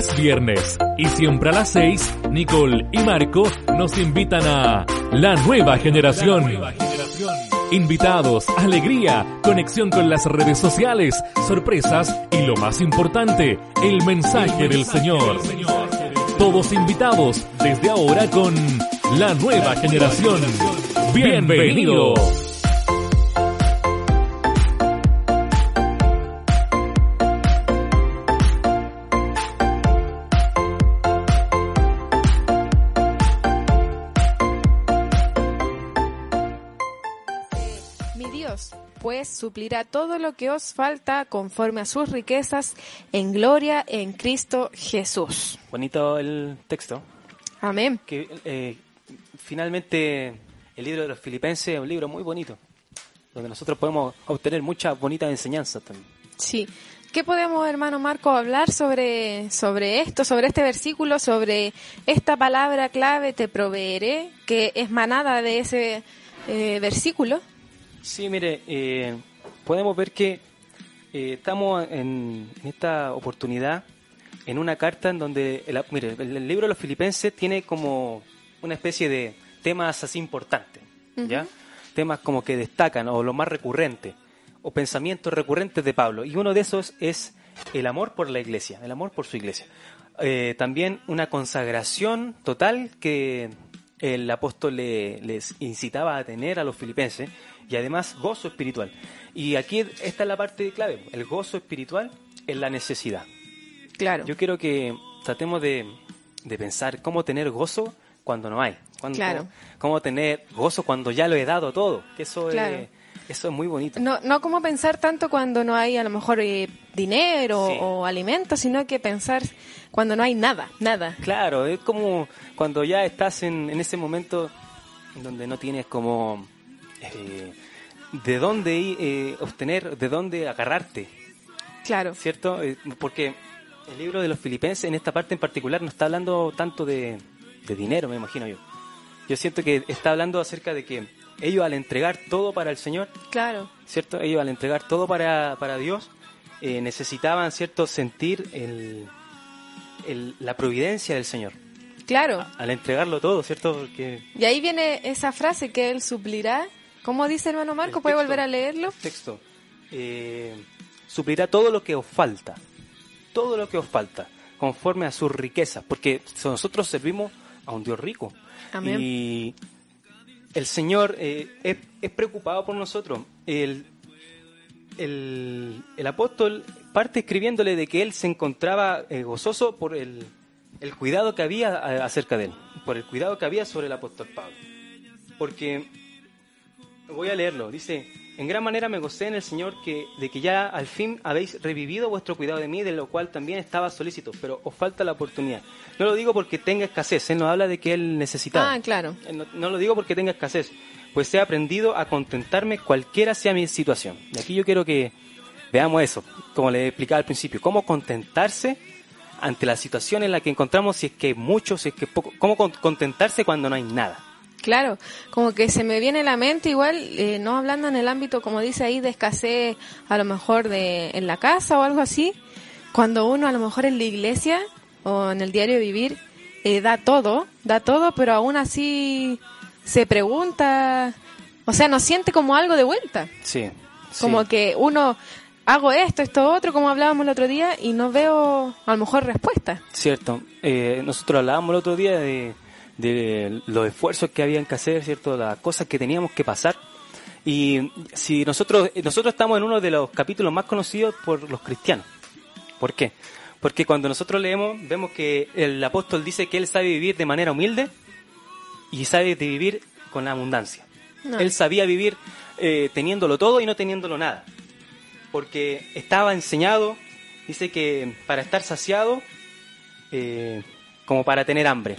Es viernes y siempre a las 6, Nicole y Marco nos invitan a La Nueva Generación. Invitados, alegría, conexión con las redes sociales, sorpresas y lo más importante, el mensaje del Señor. Todos invitados desde ahora con La Nueva Generación. Bienvenido. Mi Dios, pues suplirá todo lo que os falta conforme a sus riquezas en gloria en Cristo Jesús. Bonito el texto. Amén. Que eh, finalmente el libro de los Filipenses es un libro muy bonito, donde nosotros podemos obtener muchas bonitas enseñanzas también. Sí. ¿Qué podemos, hermano Marco, hablar sobre, sobre esto, sobre este versículo, sobre esta palabra clave, te proveeré, que es manada de ese eh, versículo? Sí, mire, eh, podemos ver que eh, estamos en, en esta oportunidad en una carta en donde, el, mire, el, el libro de los Filipenses tiene como una especie de temas así importantes, ¿ya? Temas como que destacan o lo más recurrente o pensamientos recurrentes de Pablo. Y uno de esos es el amor por la iglesia, el amor por su iglesia. Eh, también una consagración total que el apóstol le- les incitaba a tener a los filipenses y además gozo espiritual. Y aquí esta es la parte clave, el gozo espiritual en la necesidad. Claro. Yo quiero que tratemos de, de pensar cómo tener gozo cuando no hay. Claro. Cómo tener gozo cuando ya lo he dado todo. Que eso, Claro. es, eso es muy bonito. No, no como pensar tanto cuando no hay a lo mejor eh, dinero Sí. o alimentos, sino que pensar cuando no hay nada, nada. Claro, es como cuando ya estás en, en ese momento en donde no tienes como eh, de dónde eh, obtener, de dónde agarrarte, Claro. ¿cierto? Eh, porque el libro de los filipenses en esta parte en particular no está hablando tanto de, de dinero, me imagino yo. Yo siento que está hablando acerca de que ellos al entregar todo para el Señor, Claro. ¿cierto? Ellos al entregar todo para, para Dios, eh, necesitaban, ¿cierto?, sentir el, el- la providencia del Señor. Claro. Al entregarlo todo, ¿cierto? Porque Y ahí viene esa frase que él suplirá. ¿Cómo dice hermano Marco? ¿Puede volver a leerlo? texto eh, suplirá todo lo que os falta, todo lo que os falta, conforme a sus riquezas, porque nosotros servimos a un Dios rico. Amén. Y el Señor eh, es, preocupado por nosotros. El, el, apóstol parte escribiéndole de que él se encontraba eh, gozoso por el, el cuidado que había a- acerca de él, por el cuidado que había sobre el apóstol Pablo. Porque Voy a leerlo. Dice, en gran manera me gocé en el Señor que, de que ya al fin habéis revivido vuestro cuidado de mí, de lo cual también estaba solícito, pero os falta la oportunidad. No lo digo porque tenga escasez, Él nos habla de que Él necesitaba. Ah, claro. Eh, No, no lo digo porque tenga escasez, pues he aprendido a contentarme cualquiera sea mi situación. Y aquí yo quiero que veamos eso, como le explicaba al principio, cómo contentarse ante la situación en la que encontramos, si es que hay mucho, si es que es poco, cómo con- contentarse cuando no hay nada. Claro, como que se me viene a la mente igual, eh, no hablando en el ámbito, como dice ahí, de escasez a lo mejor de en la casa o algo así, cuando uno a lo mejor en la iglesia o en el diario vivir eh, da todo, da todo, pero aún así se pregunta, o sea, no siente como algo de vuelta, Sí. como que uno hago esto, esto otro, como hablábamos el otro día, y no veo a lo mejor respuesta. Cierto. Eh, nosotros hablábamos el otro día de, de los esfuerzos que habían que hacer, ¿cierto? Las cosas que teníamos que pasar. Y si nosotros, nosotros estamos en uno de los capítulos más conocidos por los cristianos. ¿Por qué? Porque cuando nosotros leemos, vemos que el apóstol dice que él sabe vivir de manera humilde y sabe de vivir con abundancia. No. Él sabía vivir eh, teniéndolo todo y no teniéndolo nada. Porque estaba enseñado, dice que para estar saciado, eh, como para tener hambre.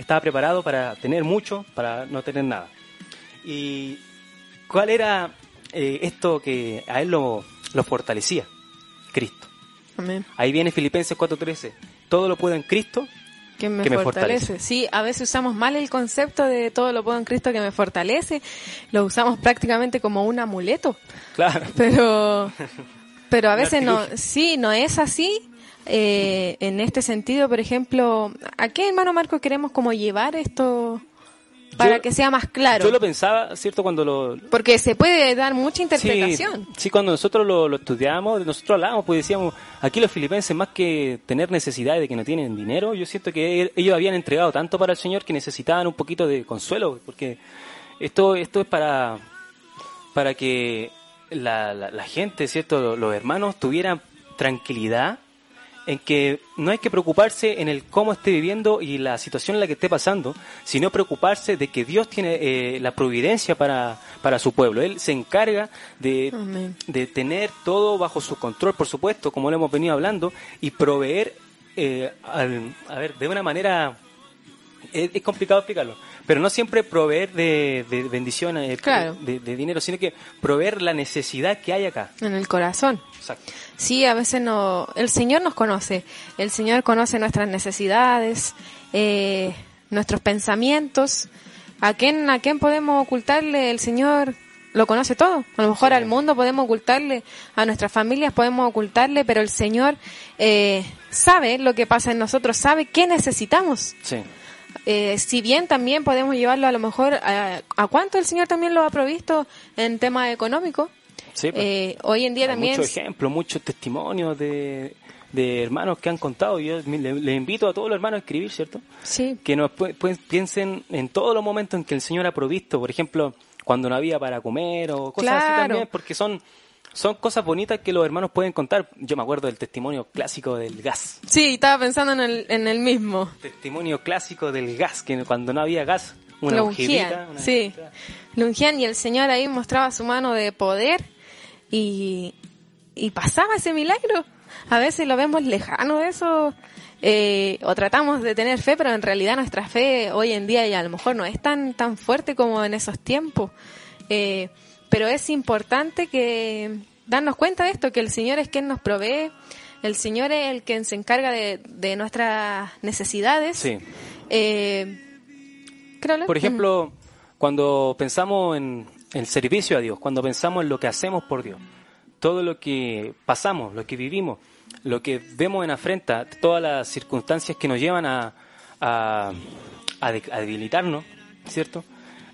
Estaba preparado para tener mucho, para no tener nada. ¿Y cuál era eh, esto que a él lo, lo fortalecía? Cristo. Amén. Ahí viene Filipenses 4:13. Todo lo puedo en Cristo. Que me, Que me fortalece. fortalece. Sí, a veces usamos mal el concepto de todo lo puedo en Cristo que me fortalece. Lo usamos prácticamente como un amuleto. Claro. Pero, pero a veces no, sí, no es así. Eh, en este sentido, por ejemplo, ¿a qué hermano Marco queremos como llevar esto para Yo- que sea más claro? Yo lo pensaba, ¿cierto? Cuando lo, Porque se puede dar mucha interpretación. Sí, sí, cuando nosotros lo, lo estudiamos, nosotros hablábamos, pues decíamos, aquí los filipenses más que tener necesidad de que no tienen dinero, yo siento que ellos habían entregado tanto para el Señor que necesitaban un poquito de consuelo, porque esto, esto es para, para que la, la, la gente, ¿cierto? Los hermanos tuvieran tranquilidad en que no hay que preocuparse en el cómo esté viviendo y la situación en la que esté pasando, sino preocuparse de que Dios tiene eh, la providencia para, para su pueblo. Él se encarga de, Amén. de tener todo bajo su control, por supuesto, como lo hemos venido hablando, y proveer, eh, al- a ver, de una manera... Es, es complicado explicarlo, pero no siempre proveer de, de bendición, eh, Claro. de, de dinero, sino que proveer la necesidad que hay acá. En el corazón. Exacto. Sí, a veces no. El Señor nos conoce. El Señor conoce nuestras necesidades, eh, nuestros pensamientos. ¿A quién, ¿A quién podemos ocultarle? El Señor lo conoce todo. A lo mejor al mundo podemos ocultarle, a nuestras familias podemos ocultarle, pero el Señor eh, sabe lo que pasa en nosotros, sabe qué necesitamos. Sí. Eh, si bien también podemos llevarlo a lo mejor a, a cuánto el Señor también lo ha provisto en temas económicos. Sí, pues. Eh, hoy en día Hay también muchos ejemplos, muchos testimonios de, de hermanos que han contado. Yo me- le, le invito a todos los hermanos a escribir, ¿cierto? sí, Que nos pu- pu- piensen en todos los momentos en que el Señor ha provisto, por ejemplo, cuando no había para comer o cosas así también, porque son, son cosas bonitas que los hermanos pueden contar. Yo me acuerdo del testimonio clásico del gas. Sí, estaba pensando en el, en el mismo. Testimonio clásico del gas, que cuando no había gas, una lo ungían, una- sí. Lo ungían y el Señor ahí mostraba su mano de poder y, y pasaba ese milagro. A veces lo vemos lejano eso, eh, o tratamos de tener fe, pero en realidad nuestra fe hoy en día ya a lo mejor no es tan, tan fuerte como en esos tiempos. Eh, pero es importante que darnos cuenta de esto, que el Señor es quien nos provee, el Señor es el quien se encarga de, de nuestras necesidades. Sí. Eh. Por ejemplo, cuando pensamos en el servicio a Dios, cuando pensamos en lo que hacemos por Dios, todo lo que pasamos, lo que vivimos, lo que vemos en afrenta, todas las circunstancias que nos llevan a debilitarnos, ¿cierto?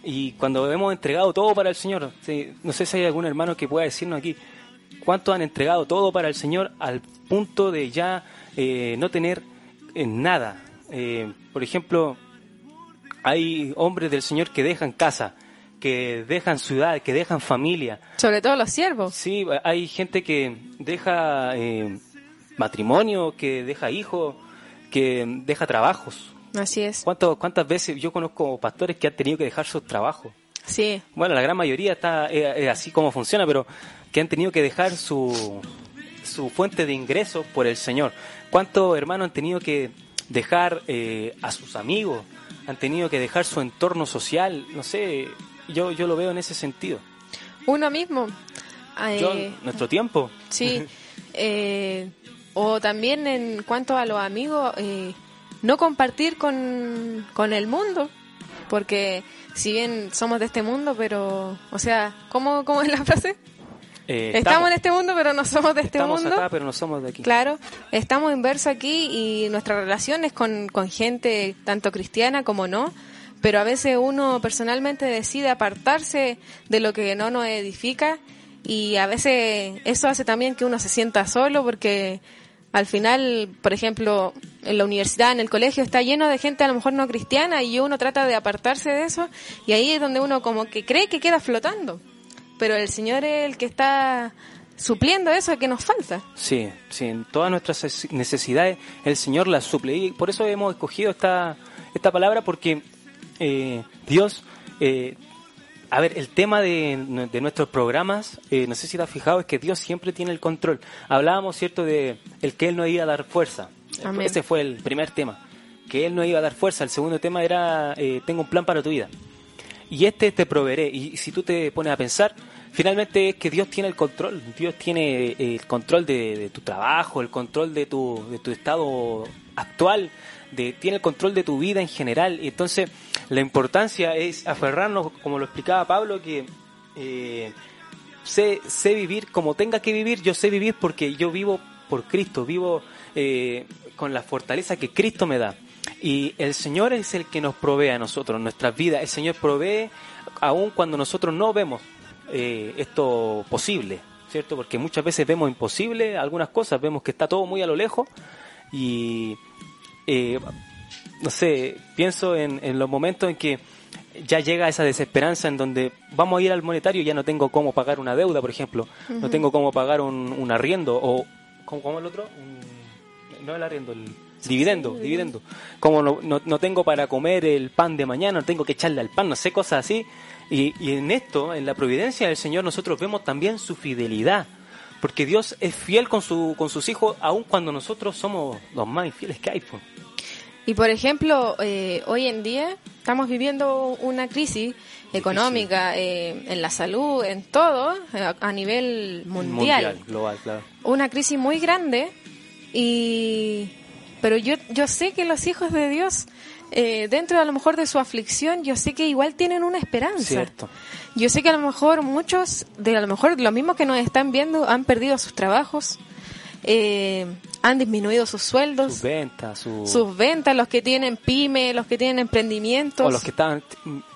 Y cuando hemos entregado todo para el Señor, sí, no sé si hay algún hermano que pueda decirnos aquí, ¿cuántos han entregado todo para el Señor al punto de ya eh, no tener eh, nada? Eh, por ejemplo, hay hombres del Señor que dejan casa, que dejan ciudad, que dejan familia. Sobre todo los siervos. Sí, hay gente que deja eh, matrimonio, que deja hijos, que deja trabajos. Así es. ¿Cuánto- ¿Cuántas veces yo conozco pastores que han tenido que dejar sus trabajos? Sí, Bueno, la gran mayoría está es, es así como funciona, pero que han tenido que dejar su, su fuente de ingresos por el Señor. ¿Cuántos hermanos han tenido que dejar eh, a sus amigos? Han tenido que dejar su entorno social. No sé, yo, yo lo veo en ese sentido. uno mismo. Eh, nuestro tiempo. sí. Eh, o también en cuanto a los amigos, eh, no compartir con, con el mundo. Porque si bien somos de este mundo, pero, o sea, ¿cómo, cómo es la frase? Eh, Estamos, en este mundo, pero no somos de este estamos mundo. acá, pero no somos de aquí. Claro, estamos inversos aquí y nuestras relaciones con, con gente tanto cristiana como no, pero a veces uno personalmente decide apartarse de lo que no nos edifica y a veces eso hace también que uno se sienta solo porque al final, por ejemplo, en la universidad, en el colegio está lleno de gente a lo mejor no cristiana y uno trata de apartarse de eso y ahí es donde uno como que cree que queda flotando. Pero el Señor es el que está supliendo eso que nos falta. Sí, sí, en todas nuestras necesidades el Señor las suple. Y por eso hemos escogido esta, esta palabra porque eh, Dios eh, a ver, el tema de, de nuestros programas, eh, no sé si te has fijado, es que Dios siempre tiene el control. Hablábamos, ¿cierto?, de el que Él no iba a dar fuerza. Amén. Ese fue el primer tema, que Él no iba a dar fuerza. El segundo tema era, eh, tengo un plan para tu vida. Y este te proveeré. Y si tú te pones a pensar, finalmente es que Dios tiene el control. Dios tiene eh, el control de, de tu trabajo, el control de tu, de tu estado actual, de, tiene el control de tu vida en general. Y entonces la importancia es aferrarnos, como lo explicaba Pablo, que eh, sé, sé vivir como tenga que vivir, yo sé vivir porque yo vivo por Cristo, vivo eh, con la fortaleza que Cristo me da. Y el Señor es el que nos provee a nosotros, nuestras vidas. El Señor provee aun cuando nosotros no vemos eh, esto posible, ¿cierto? Porque muchas veces vemos imposible algunas cosas, vemos que está todo muy a lo lejos y, eh, no sé, pienso en, en los momentos en que ya llega esa desesperanza en donde vamos a ir al monetario y ya no tengo cómo pagar una deuda, por ejemplo, no tengo cómo pagar un, un arriendo o, ¿cómo, cómo el otro? Un- no el arriendo, el dividendo, dividendo. Como no, no, no tengo para comer el pan de mañana, no tengo que echarle al pan, no sé, cosas así. Y, y en esto, en la providencia del Señor, nosotros vemos también su fidelidad. Porque Dios es fiel con, su, con sus hijos, aun cuando nosotros somos los más infieles que hay. pues. Y por ejemplo, eh, hoy en día estamos viviendo una crisis económica eh, en la salud, en todo, eh, a nivel mundial. global, claro. Una crisis muy grande y pero yo yo sé que los hijos de Dios eh, dentro a lo mejor de su aflicción, yo sé que igual tienen una esperanza. Cierto. Yo sé que a lo mejor muchos, de a lo mejor los mismos que nos están viendo, han perdido sus trabajos, eh, han disminuido sus sueldos, Sus ventas, su... sus ventas, los que tienen pyme, los que tienen emprendimientos. O los que estaban,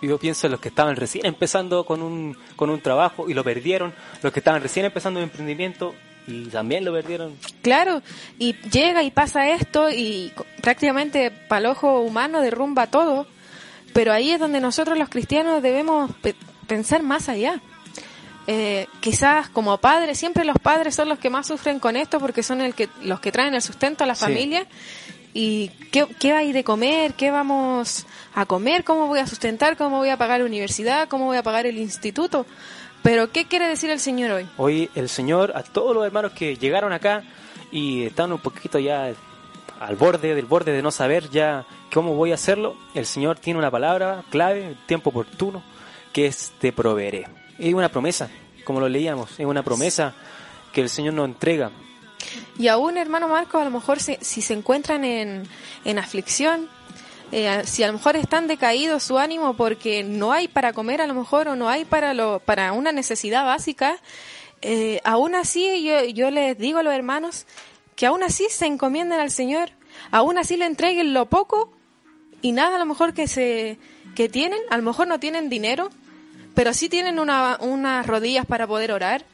yo pienso en los que estaban recién empezando con un, con un trabajo y lo perdieron, los que estaban recién empezando un emprendimiento y también lo perdieron. Claro, y llega y pasa esto y prácticamente para el ojo humano derrumba todo, pero ahí es donde nosotros los cristianos debemos pe- pensar más allá. Eh, quizás como padres, siempre los padres son los que más sufren con esto porque son el que, los que traen el sustento a la Sí. familia. ¿Y qué, qué hay de comer? ¿Qué vamos a comer? ¿Cómo voy a sustentar? ¿Cómo voy a pagar la universidad? ¿Cómo voy a pagar el instituto? Pero ¿qué quiere decir el Señor hoy? Hoy el Señor, a todos los hermanos que llegaron acá y están un poquito ya al borde, del borde de no saber ya cómo voy a hacerlo, el Señor tiene una palabra clave, tiempo oportuno, que es te proveeré. Es una promesa, como lo leíamos, es una promesa que el Señor nos entrega. Y aún, hermano Marco, a lo mejor se- si se encuentran en, en aflicción, eh, si a lo mejor están decaídos su ánimo porque no hay para comer a lo mejor o no hay para lo para una necesidad básica, eh, aún así yo, yo les digo a los hermanos que aún así se encomienden al Señor, aún así le entreguen lo poco y nada a lo mejor que se que tienen, a lo mejor no tienen dinero, pero sí tienen una, unas rodillas para poder orar,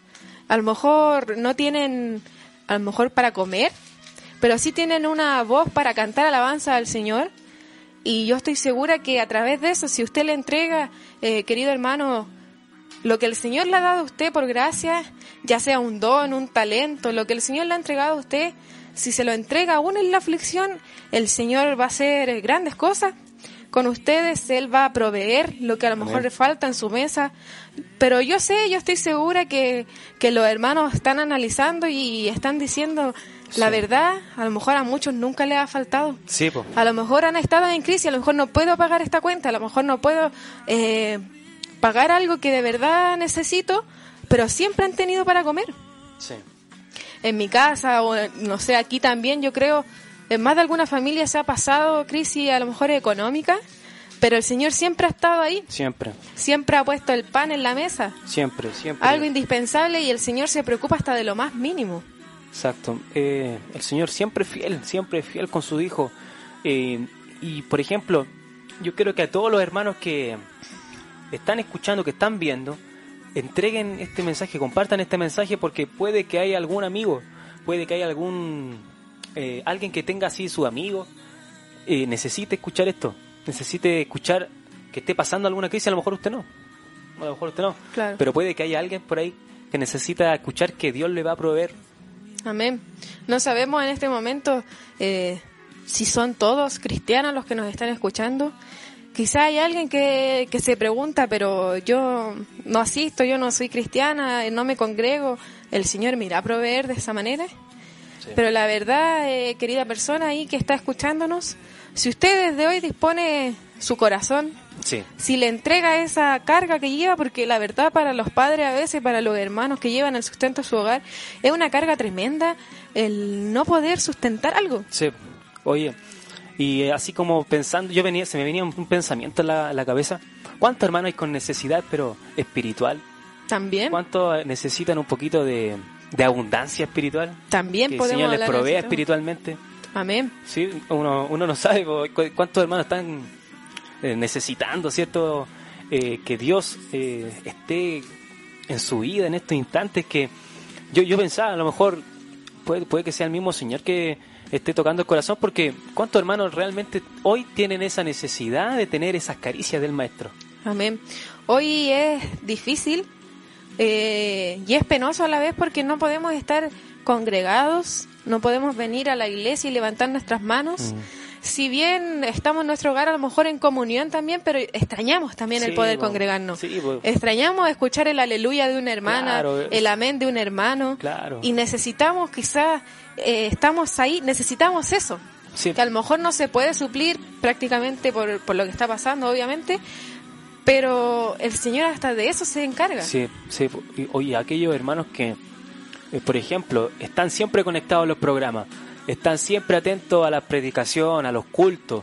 a lo mejor no tienen a lo mejor para comer, pero sí tienen una voz para cantar alabanza al Señor. Y yo estoy segura que a través de eso, si usted le entrega, eh, querido hermano, lo que el Señor le ha dado a usted por gracia, ya sea un don, un talento, lo que el Señor le ha entregado a usted, si se lo entrega aún en la aflicción, el Señor va a hacer grandes cosas con ustedes, Él va a proveer lo que a lo mejor le falta en su mesa. Pero yo sé, yo estoy segura que, que los hermanos están analizando y están diciendo la Sí. verdad, a lo mejor a muchos nunca les ha faltado. Sí. A lo mejor han estado en crisis, a lo mejor no puedo pagar esta cuenta, a lo mejor no puedo eh, pagar algo que de verdad necesito, pero siempre han tenido para comer. Sí. En mi casa o no sé, aquí también yo creo, en más de alguna familia se ha pasado crisis a lo mejor económica, pero el Señor siempre ha estado ahí, Siempre, siempre ha puesto el pan en la mesa, siempre, siempre. algo indispensable y el Señor se preocupa hasta de lo más mínimo. Exacto. Eh, el Señor siempre es fiel, siempre es fiel con su Hijo. Eh, y, por ejemplo, yo creo que a todos los hermanos que están escuchando, que están viendo, entreguen este mensaje, compartan este mensaje porque puede que haya algún amigo, puede que haya algún eh, alguien que tenga así su amigo, eh, necesite escuchar esto, necesite escuchar que esté pasando alguna crisis, a lo mejor usted no, a lo mejor usted no, Claro. pero puede que haya alguien por ahí que necesita escuchar que Dios le va a proveer Amén. No sabemos en este momento eh, si son todos cristianos los que nos están escuchando, Quizá hay alguien que, que se pregunta, pero yo no asisto, yo no soy cristiana, no me congrego, ¿el Señor me irá a proveer de esa manera? Pero la verdad, eh, querida persona ahí que está escuchándonos, si usted desde hoy dispone su corazón, Sí. si le entrega esa carga que lleva, porque la verdad para los padres a veces, para los hermanos que llevan el sustento a su hogar, es una carga tremenda el no poder sustentar algo. Sí. Oye, y así como pensando, yo venía, se me venía un, pensamiento en la, la cabeza. ¿Cuántos hermanos hay con necesidad, pero espiritual? También, ¿Cuántos necesitan un poquito de, de abundancia espiritual? también que el podemos Señor les provea espiritualmente. Amén. Sí, uno, uno no sabe cuántos hermanos están necesitando, ¿cierto? Eh, que Dios eh, esté en su vida en estos instantes que yo, yo pensaba, a lo mejor puede, puede que sea el mismo Señor que esté tocando el corazón, porque ¿cuántos hermanos realmente hoy tienen esa necesidad de tener esas caricias del Maestro? Amén. Hoy es difícil eh, y es penoso a la vez porque no podemos estar congregados, no podemos venir a la iglesia y levantar nuestras manos. Mm. Si bien estamos en nuestro hogar a lo mejor en comunión también, pero extrañamos también el poder po. congregarnos. Sí. Extrañamos escuchar el aleluya de una hermana, Claro, el amén de un hermano. Claro. Y necesitamos quizás, eh, estamos ahí, necesitamos eso Sí. que a lo mejor no se puede suplir prácticamente por, por lo que está pasando, obviamente, pero el Señor hasta de eso se encarga. Sí, sí. Oye, aquellos hermanos que, eh, por ejemplo, están siempre conectados a los programas, están siempre atentos a la predicación, a los cultos,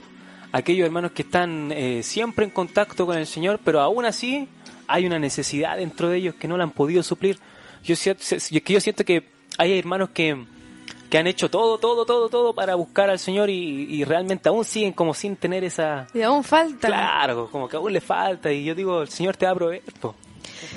aquellos hermanos que están eh, siempre en contacto con el Señor, pero aún así hay una necesidad dentro de ellos que no la han podido suplir. Yo, siento- yo- siento que hay hermanos que, que han hecho todo, todo, todo, todo para buscar al Señor y, y realmente aún siguen como sin tener esa... Y aún falta. Claro, como que aún le falta y yo digo, el Señor te va a proveer. po.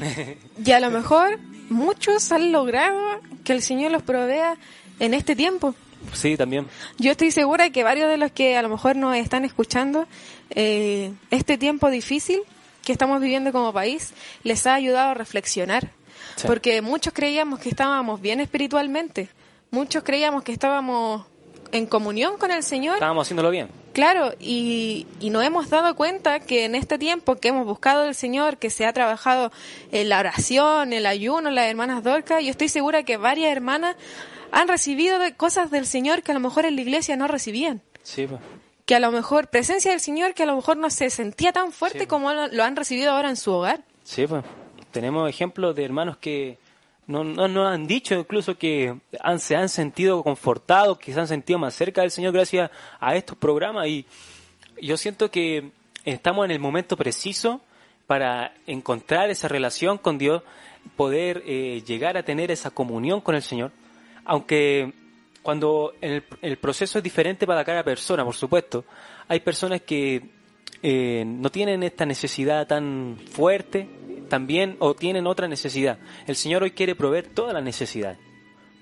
Y a lo mejor muchos han logrado que el Señor los provea en este tiempo. Sí, también. Yo estoy segura que varios de los que a lo mejor nos están escuchando, eh, este tiempo difícil que estamos viviendo como país les ha ayudado a reflexionar. Sí. Porque muchos creíamos que estábamos bien espiritualmente, muchos creíamos que estábamos en comunión con el Señor, Estábamos haciéndolo bien. claro, y, y nos hemos dado cuenta que en este tiempo que hemos buscado al Señor, que se ha trabajado en la oración, el ayuno, las hermanas Dorcas, yo estoy segura que varias hermanas han recibido cosas del Señor que a lo mejor en la iglesia no recibían. Sí, pues. Que a lo mejor, presencia del Señor que a lo mejor no se sentía tan fuerte Sí. como lo, lo han recibido ahora en su hogar. Sí, pues. Tenemos ejemplos de hermanos que no, no, no han dicho incluso que han, se han sentido confortados, que se han sentido más cerca del Señor gracias a estos programas. Y yo siento que estamos en el momento preciso para encontrar esa relación con Dios, poder eh, llegar a tener esa comunión con el Señor. Aunque cuando el, el proceso es diferente para cada persona, por supuesto, hay personas que eh, no tienen esta necesidad tan fuerte también o tienen otra necesidad. El Señor hoy quiere proveer toda la necesidad,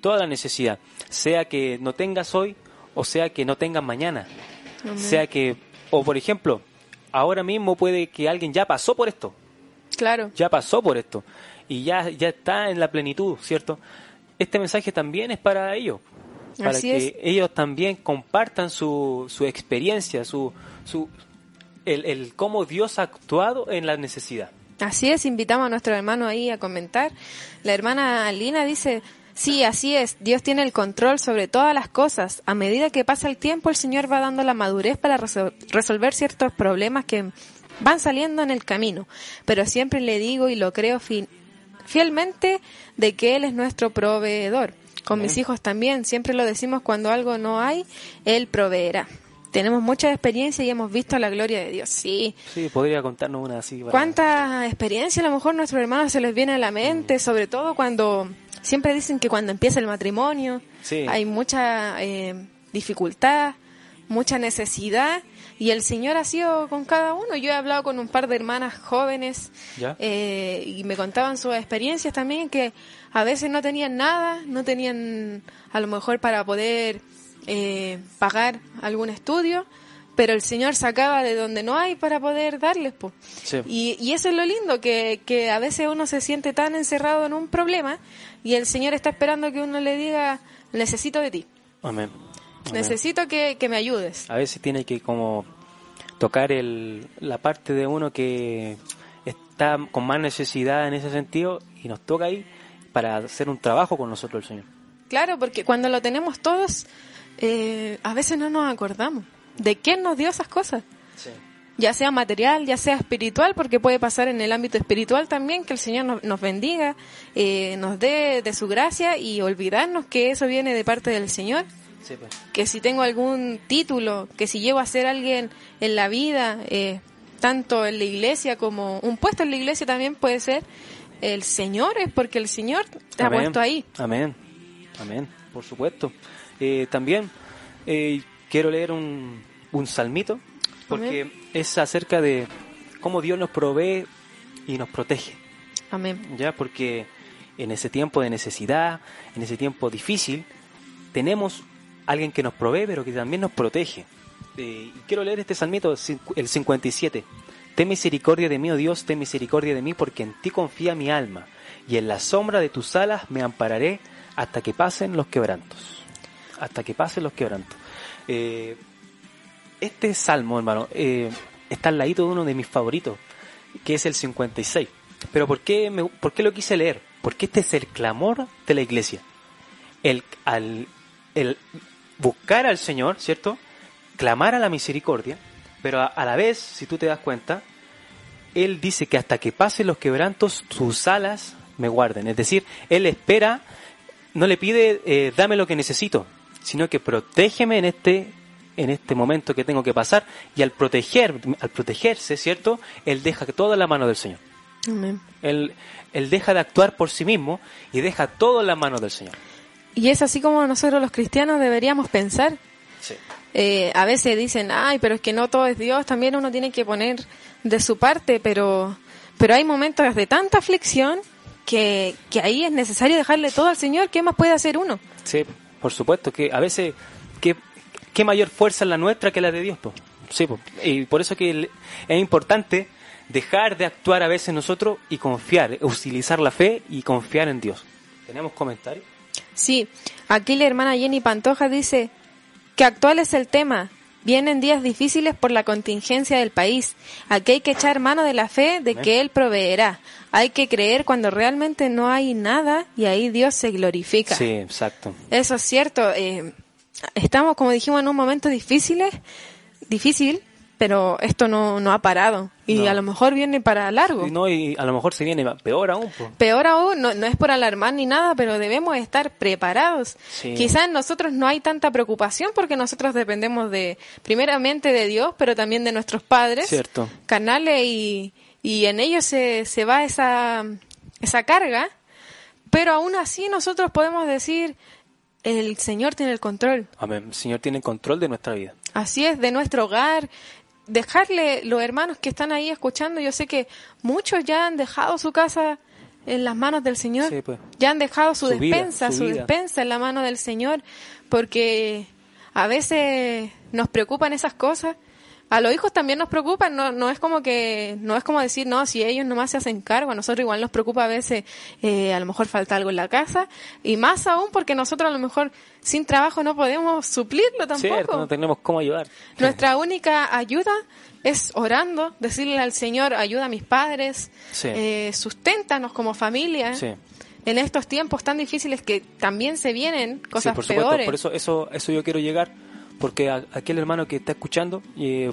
toda la necesidad, sea que no tengas hoy o sea que no tengas mañana, sea que, o por ejemplo, ahora mismo puede que alguien ya pasó por esto, Claro. ya pasó por esto y ya, ya está en la plenitud, ¿cierto? Este mensaje también es para ellos, para Así que es. ellos también compartan su, su experiencia, su, su, el, el cómo Dios ha actuado en la necesidad. Así es, invitamos a nuestro hermano ahí a comentar. La hermana Lina dice, sí, así es, Dios tiene el control sobre todas las cosas. A medida que pasa el tiempo, el Señor va dando la madurez para resol- resolver ciertos problemas que van saliendo en el camino. Pero siempre le digo y lo creo fi- fielmente de que Él es nuestro proveedor. Con mis hijos también, siempre lo decimos cuando algo no hay, Él proveerá. Tenemos mucha experiencia y hemos visto la gloria de Dios. Sí, Sí, podría contarnos una así. para- ¿Cuánta experiencia a lo mejor a nuestros hermanos se les viene a la mente? Sobre todo cuando siempre dicen que cuando empieza el matrimonio Sí. hay mucha eh, dificultad, mucha necesidad y el Señor ha sido con cada uno. Yo he hablado con un par de hermanas jóvenes ¿Ya? eh, y me contaban sus experiencias también que a veces no tenían nada, no tenían a lo mejor para poder eh, pagar algún estudio, pero el Señor sacaba de donde no hay para poder darles. po. Sí. Y, y eso es lo lindo, que, que a veces uno se siente tan encerrado en un problema y el Señor está esperando que uno le diga, necesito de ti, Amén. Necesito que, que me ayudes. A veces tiene que como tocar el, la parte de uno que está con más necesidad en ese sentido y nos toca ahí para hacer un trabajo con nosotros el Señor. Claro, porque cuando lo tenemos todos, eh, a veces no nos acordamos de quién nos dio esas cosas. Ya sea material, ya sea espiritual, porque puede pasar en el ámbito espiritual también, que el Señor nos, nos bendiga, eh, nos dé de su gracia y olvidarnos que eso viene de parte del Señor. Sí, pues. Que si tengo algún título, que si llego a ser alguien en la vida, eh, tanto en la iglesia como un puesto en la iglesia también puede ser, el Señor es porque el Señor te ha Amén. puesto ahí. Amén. Amén, por supuesto. Eh, también eh, quiero leer un, un salmito, porque es acerca de cómo Dios nos provee y nos protege. Amén. ¿ya? Porque en ese tiempo de necesidad, en ese tiempo difícil, tenemos alguien que nos provee, pero que también nos protege. Eh, y quiero leer este salmito, el 57. Ten misericordia de mí, oh Dios, ten misericordia de mí, porque en ti confía mi alma, y en la sombra de tus alas me ampararé hasta que pasen los quebrantos. Hasta que pasen los quebrantos. Eh, este salmo, hermano, eh, está al ladito de uno de mis favoritos, que es el 56. Pero ¿por qué, me- ¿por qué lo quise leer? Porque este es el clamor de la iglesia. El, al, el buscar al Señor, ¿cierto? Clamar a la misericordia, pero a, a la vez, si tú te das cuenta, Él dice que hasta que pasen los quebrantos, tus alas me guarden. Es decir, Él espera, no le pide, eh, dame lo que necesito, sino que protégeme en este en este momento que tengo que pasar y al proteger al protegerse cierto él deja todo en la mano del señor Amén. él, él deja de actuar por sí mismo y deja todo en las manos del Señor. Y es así como nosotros los cristianos deberíamos pensar. Sí. Eh, a veces dicen, ay, pero es que no todo es Dios, también uno tiene que poner de su parte, pero, pero hay momentos de tanta aflicción que, que ahí es necesario dejarle todo al Señor. ¿Qué más puede hacer uno? Sí, por supuesto, que a veces, ¿qué, qué mayor fuerza es la nuestra que la de Dios? po? Sí, po. y por eso que es importante dejar de actuar a veces nosotros y confiar, utilizar la fe y confiar en Dios. ¿Tenemos comentarios? Sí, aquí la hermana Jenny Pantoja dice que actual es el tema. Vienen días difíciles por la contingencia del país. Aquí hay que echar mano de la fe de que Él proveerá. Hay que creer cuando realmente no hay nada y ahí Dios se glorifica. Sí, exacto. Eso es cierto. eh, estamos, como dijimos, en un momento difícil, difícil, pero esto no, no ha parado. Y No. a lo mejor viene para largo. No, y a lo mejor se viene peor aún. po. Peor aún, no, no es por alarmar ni nada, pero debemos estar preparados. Sí. Quizás en nosotros no hay tanta preocupación porque nosotros dependemos de, primeramente de Dios, pero también de nuestros padres Cierto. carnales y, y en ellos se, se va esa, esa carga. Pero aún así nosotros podemos decir, el Señor tiene el control. Amén. El Señor tiene control de nuestra vida. Así es, de nuestro hogar. Dejarle los hermanos que están ahí escuchando, yo sé que muchos ya han dejado su casa en las manos del Señor. Sí, pues. Ya han dejado su, Su vida, despensa, su despensa en la mano del Señor, porque a veces nos preocupan esas cosas. A los hijos también nos preocupan, no, no es como que, no es como decir, no, si ellos nomás se hacen cargo, a nosotros igual nos preocupa a veces, eh, a lo mejor falta algo en la casa, y más aún porque nosotros a lo mejor sin trabajo no podemos suplirlo tampoco. Cierto, no tenemos cómo ayudar. Nuestra única ayuda es orando, decirle al Señor, ayuda a mis padres, Sí. eh, susténtanos como familia. Sí. En estos tiempos tan difíciles que también se vienen cosas sí, por supuesto. peores. Por eso, eso, eso yo quiero llegar, porque a- aquel hermano que está escuchando, eh,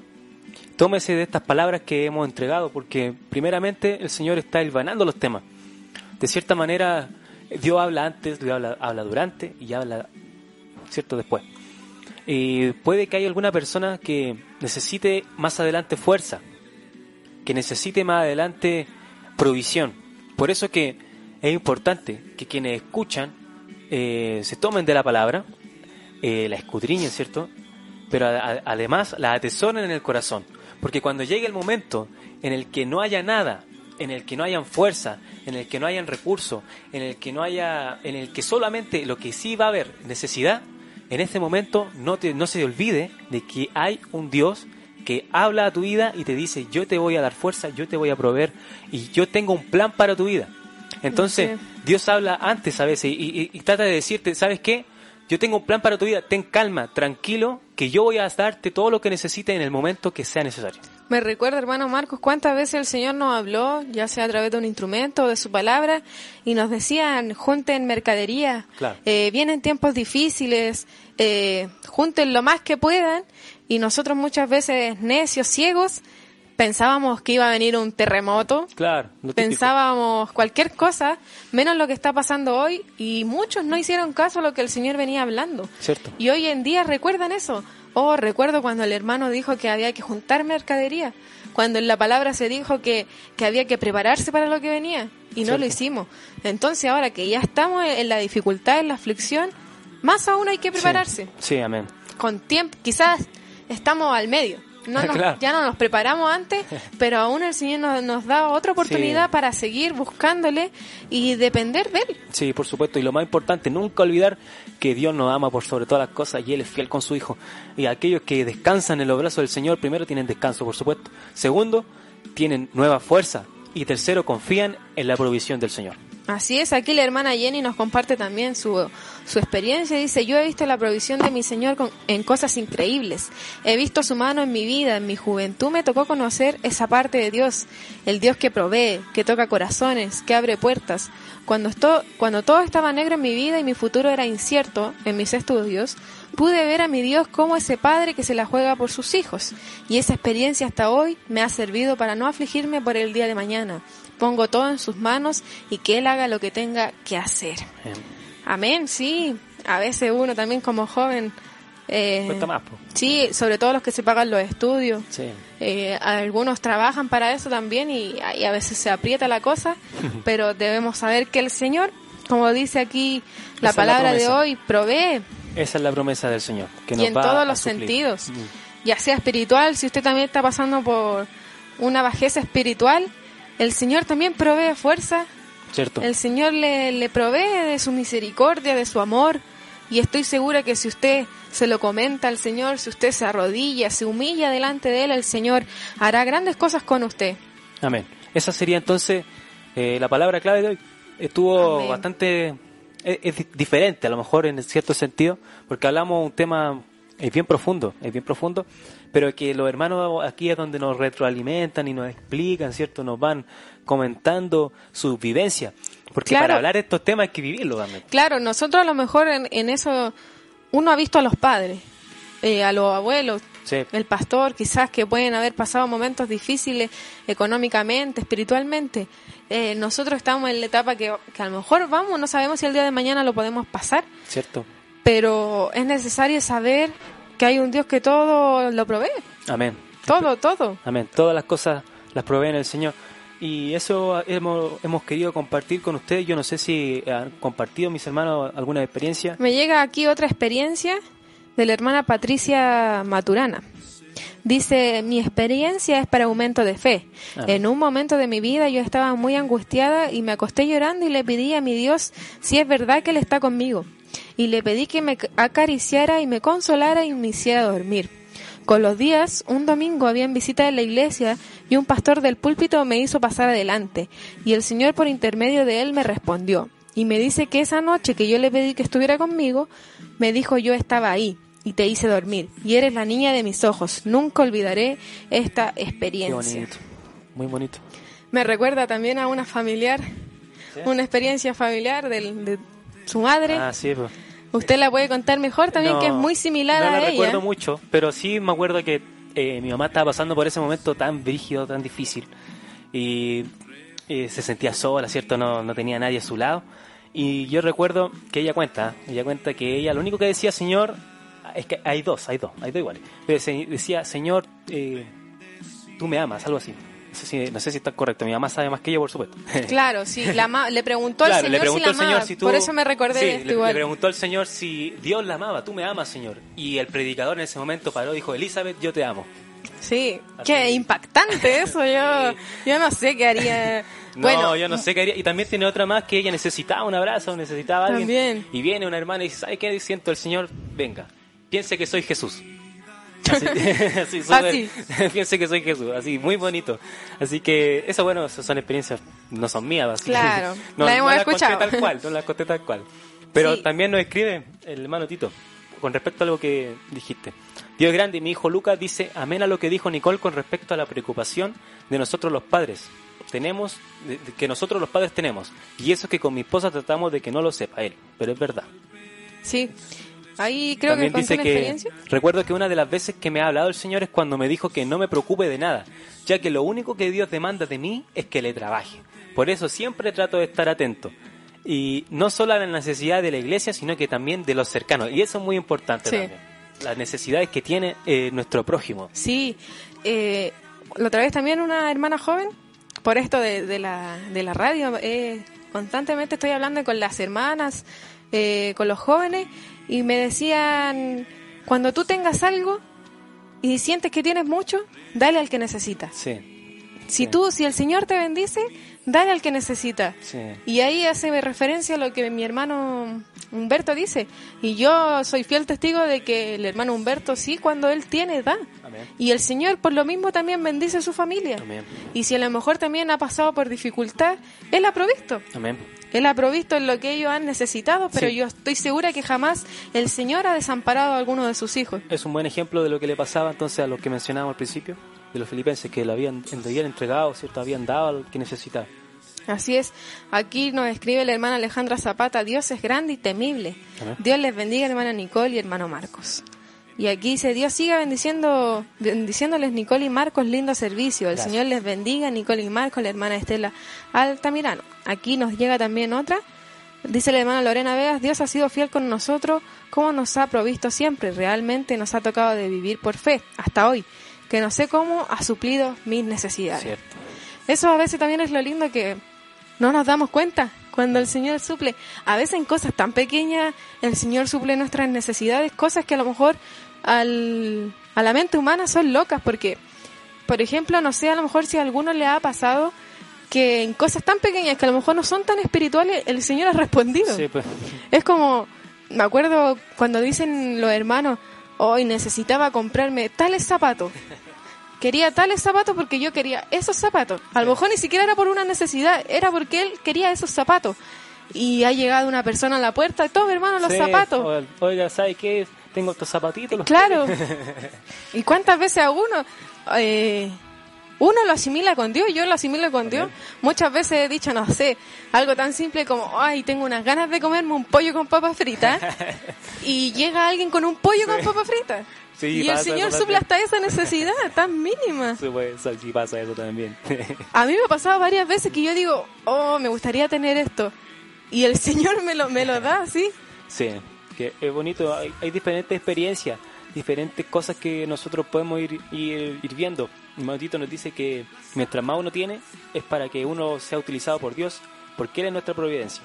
tómese de estas palabras que hemos entregado, porque primeramente el Señor está hilvanando los temas. De cierta manera, Dios habla antes, habla, durante y habla, ¿cierto? Después. Y puede que haya alguna persona que necesite más adelante fuerza, que necesite más adelante provisión. Por eso que es importante que quienes escuchan eh, se tomen de la palabra, eh, la escudriñen, ¿cierto? Pero además la atesoren en el corazón. Porque cuando llegue el momento en el que no haya nada, en el que no hayan fuerza, en el que no hayan recursos, en el que no haya, en el que solamente lo que sí va a haber necesidad, en ese momento no, te, no se te olvide de que hay un Dios que habla a tu vida y te dice, yo te voy a dar fuerza, yo te voy a proveer y yo tengo un plan para tu vida. Entonces, Sí. Dios habla antes a veces y, y- y trata de decirte, ¿sabes qué? Yo tengo un plan para tu vida, ten calma, tranquilo, que yo voy a darte todo lo que necesites en el momento que sea necesario. Me recuerda, hermano Marcos, cuántas veces el Señor nos habló, ya sea a través de un instrumento o de su palabra, y nos decían, junten mercadería, Claro. eh, vienen tiempos difíciles, eh, junten lo más que puedan, y nosotros muchas veces, necios, ciegos, pensábamos que iba a venir un terremoto, Claro. pensábamos cualquier cosa, menos lo que está pasando hoy, y muchos no hicieron caso a lo que el Señor venía hablando. Cierto. Y hoy en día recuerdan eso. Oh, recuerdo cuando el hermano dijo que había que juntar mercadería, cuando en la palabra se dijo que, que había que prepararse para lo que venía, y no lo hicimos. Entonces ahora que ya estamos en la dificultad, en la aflicción, más aún hay que prepararse. Sí, sí, amén. Con tiempo, quizás estamos al medio. No nos- Claro. Ya no nos preparamos antes, pero aún el Señor nos, nos da otra oportunidad Sí. para seguir buscándole y depender de Él. Sí, por supuesto. Y lo más importante, nunca olvidar que Dios nos ama por sobre todas las cosas y Él es fiel con su Hijo. Y aquellos que descansan en los brazos del Señor, primero tienen descanso, por supuesto. Segundo, tienen nueva fuerza. Y tercero, confían en la provisión del Señor. Así es, aquí la hermana Jenny nos comparte también su, su experiencia. Dice, yo he visto la provisión de mi Señor en cosas increíbles. He visto su mano en mi vida, en mi juventud me tocó conocer esa parte de Dios, el Dios que provee, que toca corazones, que abre puertas. Cuando todo estaba negro en mi vida y mi futuro era incierto en mis estudios, pude ver a mi Dios como ese padre que se la juega por sus hijos. Y esa experiencia hasta hoy me ha servido para no afligirme por el día de mañana. Pongo todo en sus manos y que Él haga lo que tenga que hacer. Amén, sí. A veces uno también como joven... eh, Cuesta más, po. Sí, sobre todo los que se pagan los estudios. Sí. Eh, algunos trabajan para eso también y, y a veces se aprieta la cosa, pero debemos saber que el Señor, como dice aquí la Esa es la palabra de hoy, provee Esa es la promesa del Señor. Que y en va todos los suplir. sentidos, Mm, ya sea espiritual, si usted también está pasando por una bajeza espiritual, el Señor también provee fuerza, ¿Cierto? el Señor le, le provee de su misericordia, de su amor, y estoy segura que si usted se lo comenta al Señor, si usted se arrodilla, se humilla delante de Él, el Señor hará grandes cosas con usted. Amén. Esa sería entonces eh, la palabra clave de hoy. Estuvo Amén. bastante es, es di- diferente, a lo mejor en cierto sentido, porque hablamos un tema es bien profundo, es bien profundo, pero que los hermanos aquí es donde nos retroalimentan y nos explican, ¿cierto? Nos van comentando su vivencia, porque Claro. para hablar de estos temas hay que vivirlo también. Claro, nosotros a lo mejor en, en eso, uno ha visto a los padres, eh, a los abuelos, Sí. el pastor, quizás que pueden haber pasado momentos difíciles económicamente, espiritualmente. Eh, nosotros estamos en la etapa que, que a lo mejor vamos, no sabemos si el día de mañana lo podemos pasar, ¿Cierto? pero es necesario saber que hay un Dios que todo lo provee, Amén. todo, todo. Amén. Todas las cosas las provee en el Señor. Y eso hemos, hemos querido compartir con ustedes. Yo no sé si han compartido mis hermanos alguna experiencia. Me llega aquí otra experiencia de la hermana Patricia Maturana. Dice, mi experiencia es para aumento de fe. Ah. En un momento de mi vida yo estaba muy angustiada y me acosté llorando y le pedí a mi Dios si es verdad que Él está conmigo. Y le pedí que me acariciara y me consolara y me hiciera dormir. Con los días, un domingo había en visita en la iglesia y un pastor del púlpito me hizo pasar adelante y el Señor por intermedio de él me respondió y me dice que esa noche que yo le pedí que estuviera conmigo, me dijo yo estaba ahí y te hice dormir y eres la niña de mis ojos. Nunca olvidaré esta Qué experiencia. bonito. Muy bonito. Me recuerda también a una familiar, una experiencia familiar del- de su madre. Ah, sí, pues. Usted la puede contar mejor también, que es No, muy similar no a la ella. recuerdo mucho, pero sí me acuerdo que eh, mi mamá estaba pasando por ese momento tan brígido, tan difícil. Y eh, se sentía sola, ¿cierto? No, no tenía nadie a su lado. Y yo recuerdo que ella cuenta, ella cuenta que ella lo único que decía, Señor, es que hay dos, hay dos, hay dos iguales. Pero decía, Señor, eh, tú me amas, algo así. No sé, si, no sé si está correcto, mi mamá sabe más que yo, por supuesto. Claro, sí, la ma- le preguntó al Claro, Señor le preguntó si la al Señor amaba. si tú... Por eso me recordé Sí, de esto le, igual. le preguntó al Señor si Dios la amaba, tú me amas, Señor. Y el predicador en ese momento paró y dijo, Elizabeth, yo te amo. Sí, Así. qué impactante eso. Yo, yo no sé qué haría. No, bueno, yo no sé qué haría. Y también tiene otra más que ella necesitaba un abrazo, necesitaba a alguien. También. Y viene una hermana y dice, ¿sabe qué? Siento el Señor, venga, piense que soy Jesús. Así, así, Así. piense que soy Jesús, así, muy bonito. Así que, eso bueno, esas son experiencias, no son mías, que Claro, no, la hemos no escuchado. conté tal cual, no las conté tal cual. Pero Sí. también nos escribe el hermano Tito, con respecto a algo que dijiste. Dios es grande y mi hijo Lucas dice amén a lo que dijo Nicole con respecto a la preocupación de nosotros los padres. Tenemos, de- de que nosotros los padres tenemos. Y eso es que con mi esposa tratamos de que no lo sepa él, pero es verdad. Sí. Ahí creo También que dice una que experiencia. recuerdo que una de las veces que me ha hablado el Señor es cuando me dijo que no me preocupe de nada, ya que lo único que Dios demanda de mí es que le trabaje. Por eso siempre trato de estar atento. Y no solo a la necesidad de la iglesia, sino que también de los cercanos. Y eso es muy importante Sí. también. Las necesidades que tiene eh, nuestro prójimo. Sí. Eh, la otra vez también una hermana joven, por esto de, de la, de la radio, eh, constantemente estoy hablando con las hermanas, eh, con los jóvenes, y me decían, cuando tú tengas algo y sientes que tienes mucho, dale al que necesita. Sí, Si Sí. tú, si el Señor te bendice, dale al que necesita. sí. Y ahí hace referencia a lo que mi hermano Humberto dice. Y yo soy fiel testigo de que el hermano Humberto sí, cuando él tiene, da. Amén. Y el Señor por lo mismo también bendice a su familia. Amén. Y si a lo mejor también ha pasado por dificultad, Él ha provisto. Amén. Él ha provisto en lo que ellos han necesitado, pero Sí. yo estoy segura que jamás el Señor ha desamparado a alguno de sus hijos. Es un buen ejemplo de lo que le pasaba entonces a los que mencionábamos al principio, de los filipenses, que le habían, le habían entregado, ¿cierto? Habían dado al que necesitaba. Así es. Aquí nos escribe la hermana Alejandra Zapata, Dios es grande y temible. Amén. Dios les bendiga, hermana Nicole y hermano Marcos. Y aquí dice, Dios siga bendiciendo, bendiciéndoles Nicole y Marcos, lindo servicio. El Gracias. Señor les bendiga, Nicole y Marcos, la hermana Estela Altamirano. Aquí nos llega también otra. Dice la hermana Lorena Vegas, Dios ha sido fiel con nosotros, como nos ha provisto siempre. Realmente nos ha tocado de vivir por fe, hasta hoy, que no sé cómo ha suplido mis necesidades. ¿Cierto? Eso a veces también es lo lindo que no nos damos cuenta cuando el Señor suple. A veces en cosas tan pequeñas el Señor suple nuestras necesidades, cosas que a lo mejor al, a la mente humana son locas porque, por ejemplo, no sé, a lo mejor si a alguno le ha pasado que en cosas tan pequeñas que a lo mejor no son tan espirituales, el Señor ha respondido. Sí, pues. Es como, me acuerdo cuando dicen los hermanos, hoy necesitaba comprarme tales zapatos. Quería tales zapatos porque yo quería esos zapatos. A lo mejor ni siquiera era por una necesidad, era porque él quería esos zapatos. Y ha llegado una persona a la puerta, toma hermano los Sí, zapatos. Oiga, ¿sabe qué? Tengo estos zapatitos. los Claro. ¿Y cuántas veces a uno? eh, uno lo asimila con Dios, yo lo asimilo con Dios. Muchas veces he dicho, no sé, algo tan simple como, ay, tengo unas ganas de comerme un pollo con papas fritas. y llega alguien con un pollo con papas fritas. Sí, y el Señor suple hasta esa necesidad tan mínima. Sí, pues, sí pasa eso también. A mí me ha pasado varias veces que yo digo, oh, me gustaría tener esto. Y el Señor me lo, me lo da, ¿sí? sí, que es bonito. Hay, hay diferentes experiencias, diferentes cosas que nosotros podemos ir, ir, ir viendo. Maldito nos dice que mientras más uno tiene, es para que uno sea utilizado por Dios, porque Él es nuestra providencia.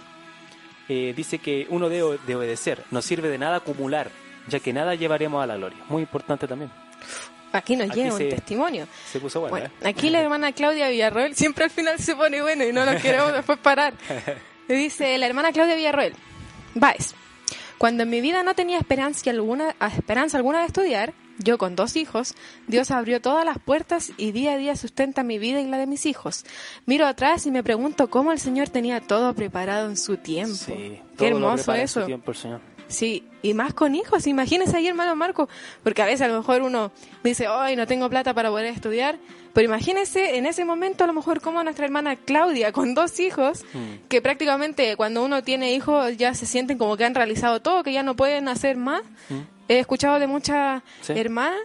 Eh, dice que uno debe de obedecer, no sirve de nada acumular, ya que nada llevaremos a la gloria. Muy importante también. Aquí nos Aquí llega un testimonio. Se puso bueno, Bueno, ¿eh? aquí la hermana Claudia Villarroel siempre al final se pone bueno y no nos queremos después parar. Dice la hermana Claudia Villarroel, Baez, cuando en mi vida no tenía esperanza alguna, esperanza alguna de estudiar, yo con dos hijos, Dios abrió todas las puertas y día a día sustenta mi vida y la de mis hijos. Miro atrás y me pregunto cómo el Señor tenía todo preparado en su tiempo. Sí, Qué hermoso eso. tiempo el Señor. Sí, y más con hijos, imagínese ahí, hermano Marco, porque a veces a lo mejor uno dice, hoy no tengo plata para poder estudiar, pero imagínese en ese momento a lo mejor como nuestra hermana Claudia, con dos hijos, Mm. que prácticamente cuando uno tiene hijos ya se sienten como que han realizado todo, que ya no pueden hacer más. He escuchado de muchas Mm. Sí. hermanas.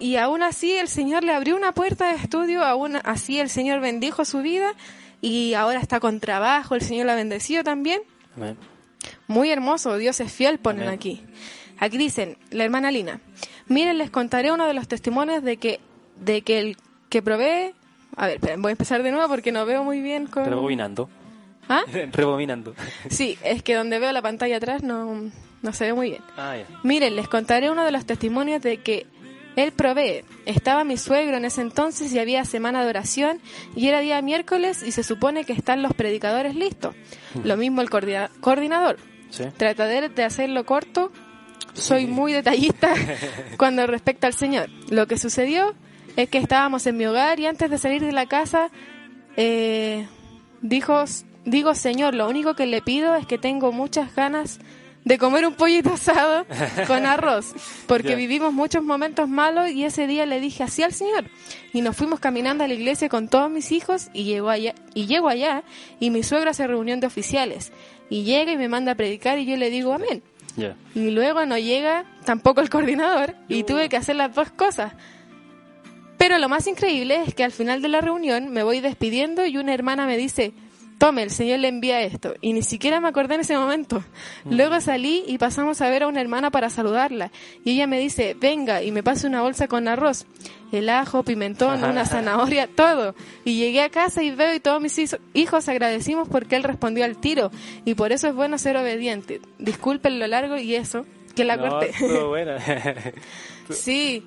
Y aún así el Señor le abrió una puerta de estudio, aún así el Señor bendijo su vida y ahora está con trabajo, el Señor la ha bendecido también. Amén. Muy hermoso, Dios es fiel, ponen Amén. aquí. Aquí dicen, la hermana Lina, miren, les contaré uno de los testimonios de que, de que el que provee... A ver, esperen, voy a empezar de nuevo porque no veo muy bien con... Rebobinando. ¿Ah? Rebobinando. Sí, es que donde veo la pantalla atrás no, no se ve muy bien. Ah. Miren, les contaré uno de los testimonios de que él provee. Estaba mi suegro en ese entonces y había semana de oración y era día miércoles y se supone que están los predicadores listos. Lo mismo el coordina- coordinador. Sí. Trataré de hacerlo corto. Soy muy detallista cuando respecta al Señor. Lo que sucedió es que estábamos en mi hogar y antes de salir de la casa eh, dijo, digo Señor, lo único que le pido es que tengo muchas ganas de comer un pollito asado con arroz, porque vivimos muchos momentos malos y ese día le dije así al Señor. Y nos fuimos caminando a la iglesia con todos mis hijos y llego allá y llego allá y mi suegra hace reunión de oficiales y llega y me manda a predicar y yo le digo amén. Y luego no llega tampoco el coordinador y tuve que hacer las dos cosas. Pero lo más increíble es que al final de la reunión me voy despidiendo y una hermana me dice, tome, el Señor le envía esto. Y ni siquiera me acordé en ese momento. Luego salí y pasamos a ver a una hermana para saludarla. Y ella me dice, venga, y me pasa una bolsa con arroz, el ajo, pimentón, una zanahoria, todo. Y llegué a casa y veo y todos mis hijo- hijos agradecimos porque él respondió al tiro. Y por eso es bueno ser obediente. Disculpen lo largo y eso, que la No, corté. buena. Sí.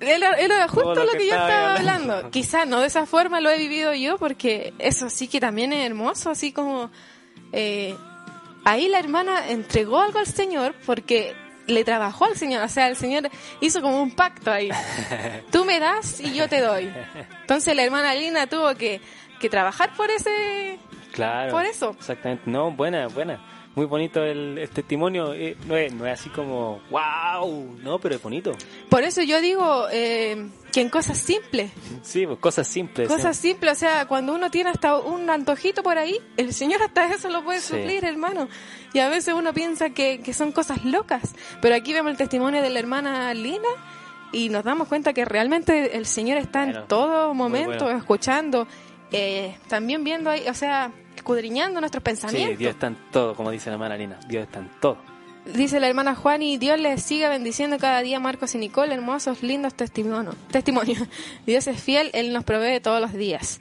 Era, era justo lo, lo que, que yo estaba estaba hablando. hablando. Quizás no de esa forma lo he vivido yo, porque eso sí que también es hermoso, así como... eh, ahí la hermana entregó algo al Señor porque le trabajó al Señor, o sea, el Señor hizo como un pacto ahí. Tú me das y yo te doy. Entonces la hermana Lina tuvo que, que trabajar por ese... Claro. Por eso. Exactamente. No, buena, buena. Muy bonito el, el testimonio. eh, no, es, no es así como, wow, no, pero es bonito. Por eso yo digo eh, que en cosas simples, Sí, pues cosas simples. Cosas ¿eh? simples, o sea, cuando uno tiene hasta un antojito por ahí, el Señor hasta eso lo puede Sí. suplir, hermano. Y a veces uno piensa que, que son cosas locas, pero aquí vemos el testimonio de la hermana Lina y nos damos cuenta que realmente el Señor está Bueno, en todo momento bueno. escuchando, eh, también viendo ahí, o sea, escudriñando nuestros Sí, pensamientos. Dios está en todo, como dice la hermana Lina. Dios está en todo. Dice la hermana Juan y Dios les siga bendiciendo cada día Marcos y Nicole, hermosos, lindos testimonios. Testimonios. Dios es fiel, Él nos provee todos los días.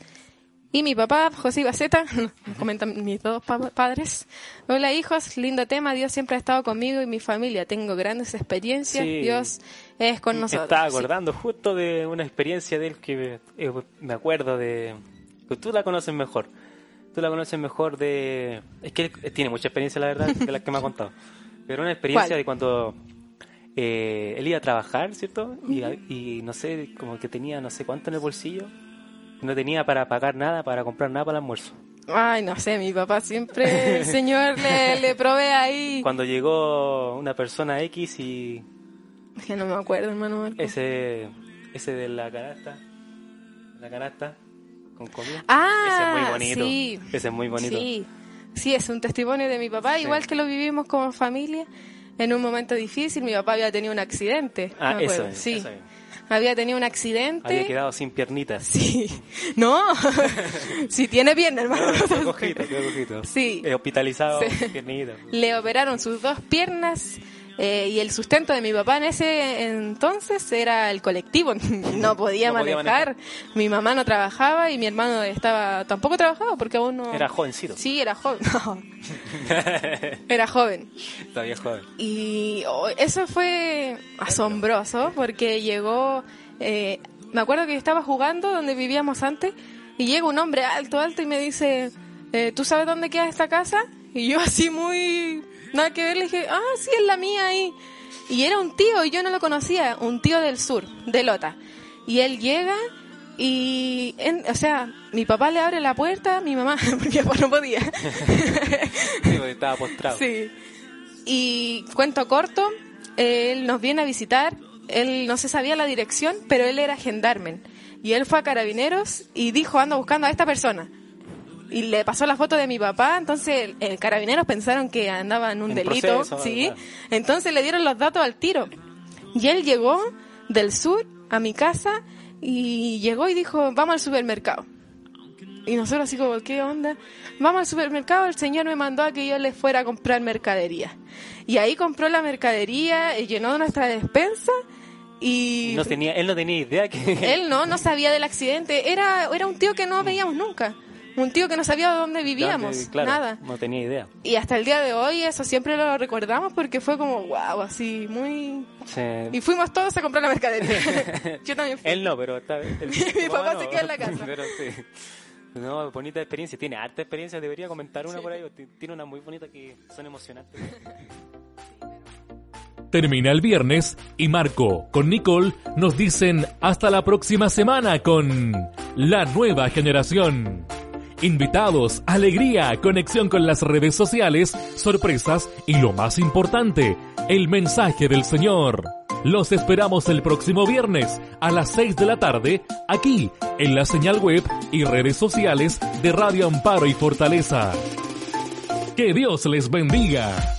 Y mi papá, José Baceta, comentan mis dos pa- padres. Hola hijos, lindo tema, Dios siempre ha estado conmigo y mi familia. Tengo grandes experiencias, Sí. Dios es con Me nosotros. estaba Sí. acordando justo de una experiencia de él que me, eh, me acuerdo de... Pues tú la conoces mejor. Tú la conoces mejor de... Es que él tiene mucha experiencia, la verdad, de la que me ha contado. Pero una experiencia ¿Cuál? de cuando eh, él iba a trabajar, ¿cierto? Y, y no sé, como que tenía no sé cuánto en el bolsillo. No tenía para pagar nada, para comprar nada para el almuerzo. Ay, no sé, mi papá siempre, el Señor le, le provee ahí. Cuando llegó una persona X y Que no me acuerdo, hermano. Marco. ese, ese de la canasta, la canasta con. Ah, ese es muy bonito. sí. Ese es muy bonito. Sí, sí, es un testimonio de mi papá, Sí. igual que lo vivimos como familia. En un momento difícil, mi papá había tenido un accidente. Ah, acuerdo. eso es, Sí, eso es. había tenido un accidente. Había quedado sin piernitas. Sí, no, si tiene bien, hermano. Cojito, qué cojito. Sí. Eh, hospitalizado, Sí. piernitas. Le operaron sus dos piernas eh, y el sustento de mi papá en ese entonces era el colectivo. No podía, No podía manejar. Mi mamá no trabajaba y mi hermano estaba tampoco trabajaba porque aún no. Era jovencito. Sí, era joven. No, era joven. Todavía joven. Y oh, eso fue asombroso porque llegó, eh, me acuerdo que estaba jugando donde vivíamos antes y llega un hombre alto, alto y me dice, eh, ¿tú sabes dónde queda esta casa? Y yo así muy, nada que ver, le dije, ah, sí, es la mía ahí. Y era un tío y yo no lo conocía, un tío del sur, de Lota. Y él llega y, en- o sea, mi papá le abre la puerta, mi mamá, porque no podía. Sí, porque estaba postrado. Sí. Y cuento corto, él nos viene a visitar, él no se sabía la dirección, pero él era gendarme. Y él fue a Carabineros y dijo, ando buscando a esta persona. Y le pasó la foto de mi papá, entonces el, el Carabineros pensaron que andaba en un En delito, proceso, sí. Entonces le dieron los datos al tiro. Y él llegó del sur a mi casa y llegó y dijo, vamos al supermercado. Y nosotros así como, ¿qué onda? Vamos al supermercado, el señor me mandó a que yo le fuera a comprar mercadería. Y ahí compró la mercadería, y llenó nuestra despensa y... No tenía, él no tenía idea que... Él no, no sabía del accidente. Era, era un tío que no veíamos nunca. Un tío que no sabía dónde vivíamos. Claro, Nada. No tenía idea. Y hasta el día de hoy eso siempre lo recordamos porque fue como, wow, así, muy... Sí. Y fuimos todos a comprar la mercadería. Yo también fui. Él no, pero está el- Mi papá no. se queda en la casa. Pero sí. No, bonita experiencia. Tiene harta experiencia. Debería comentar una por ahí. Tiene una muy bonita que son emocionantes. Termina el viernes y Marco con Nicole nos dicen hasta la próxima semana con La Nueva Generación. Invitados, alegría, conexión con las redes sociales, sorpresas y lo más importante, el mensaje del Señor. Los esperamos el próximo viernes a las 6 de la tarde aquí en la señal web y redes sociales de Radio Amparo y Fortaleza. Que Dios les bendiga.